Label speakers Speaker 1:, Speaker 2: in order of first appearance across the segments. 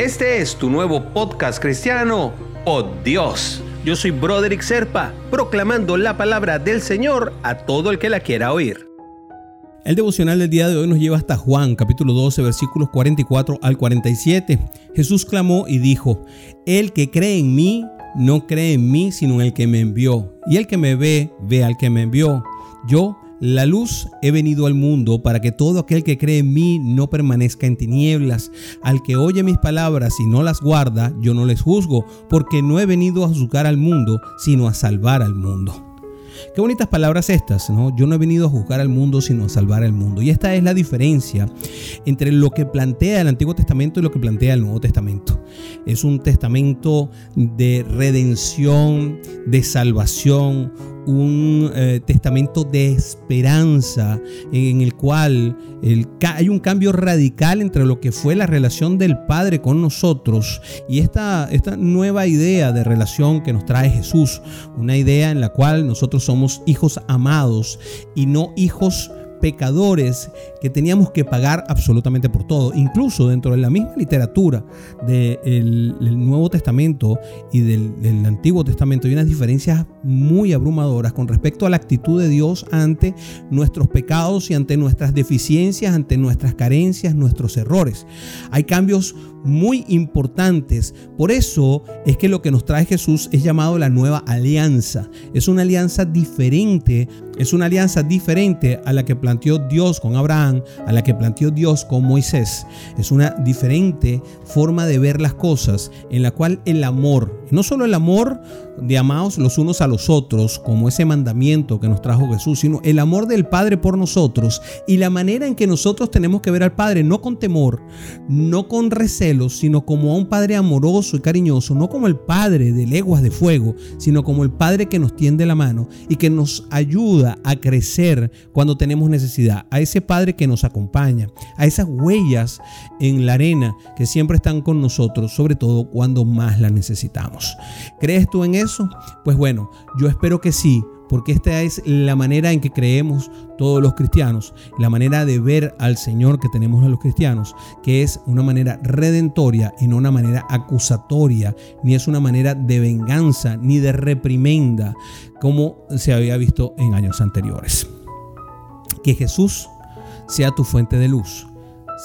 Speaker 1: Este es tu nuevo podcast cristiano, Oh Dios. Yo soy Broderick Serpa, proclamando la palabra del Señor a todo el que la quiera oír.
Speaker 2: El devocional del día de hoy nos lleva hasta Juan, capítulo 12, versículos 44 al 47. Jesús clamó y dijo, El que cree en mí, no cree en mí, sino en el que me envió. Y el que me ve, ve al que me envió. Yo la luz he venido al mundo para que todo aquel que cree en mí no permanezca en tinieblas. Al que oye mis palabras y no las guarda, yo no les juzgo, porque no he venido a juzgar al mundo, sino a salvar al mundo. Qué bonitas palabras estas, ¿no? Yo no he venido a juzgar al mundo, sino a salvar al mundo. Y esta es la diferencia entre lo que plantea el Antiguo Testamento y lo que plantea el Nuevo Testamento. Es un testamento de redención, de salvación, un eh, testamento de esperanza en el cual hay un cambio radical entre lo que fue la relación del Padre con nosotros y esta, esta nueva idea de relación que nos trae Jesús, una idea en la cual nosotros somos hijos amados y no hijos pecadores que teníamos que pagar absolutamente por todo. Incluso dentro de la misma literatura del, Nuevo Testamento y del, Antiguo Testamento hay unas diferencias muy abrumadoras con respecto a la actitud de Dios ante nuestros pecados y ante nuestras deficiencias, ante nuestras carencias, nuestros errores. Hay cambios muy importantes. Por eso es que lo que nos trae Jesús es llamado la nueva alianza. Es una alianza diferente, es una alianza diferente a la que planteó Dios con Abraham, a la que planteó Dios con Moisés. Es una diferente forma de ver las cosas en la cual el amor, no solo el amor de amados los unos a los otros, como ese mandamiento que nos trajo Jesús, sino el amor del Padre por nosotros y la manera en que nosotros tenemos que ver al Padre, no con temor, no con recelos, sino como a un Padre amoroso y cariñoso, no como el Padre de leguas de fuego, sino como el Padre que nos tiende la mano y que nos ayuda a crecer cuando tenemos necesidad, a ese Padre que nos acompaña, a esas huellas en la arena que siempre están con nosotros, sobre todo cuando más las necesitamos. ¿Crees tú en eso? Pues bueno, yo espero que sí, porque esta es la manera en que creemos todos los cristianos, la manera de ver al Señor que tenemos los cristianos, que es una manera redentoria y no una manera acusatoria, ni es una manera de venganza, ni de reprimenda, como se había visto en años anteriores. Que Jesús sea tu fuente de luz.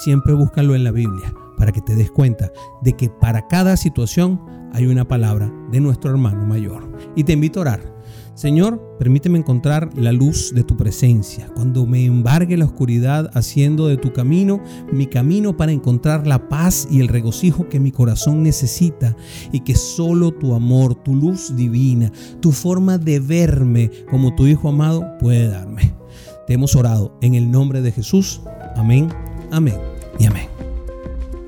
Speaker 2: Siempre búscalo en la Biblia para que te des cuenta de que para cada situación hay una palabra de nuestro hermano mayor. Y te invito a orar. Señor, permíteme encontrar la luz de tu presencia, cuando me embargue la oscuridad haciendo de tu camino mi camino para encontrar la paz y el regocijo que mi corazón necesita y que solo tu amor, tu luz divina, tu forma de verme como tu Hijo amado puede darme. Te hemos orado en el nombre de Jesús. Amén, amén y amén.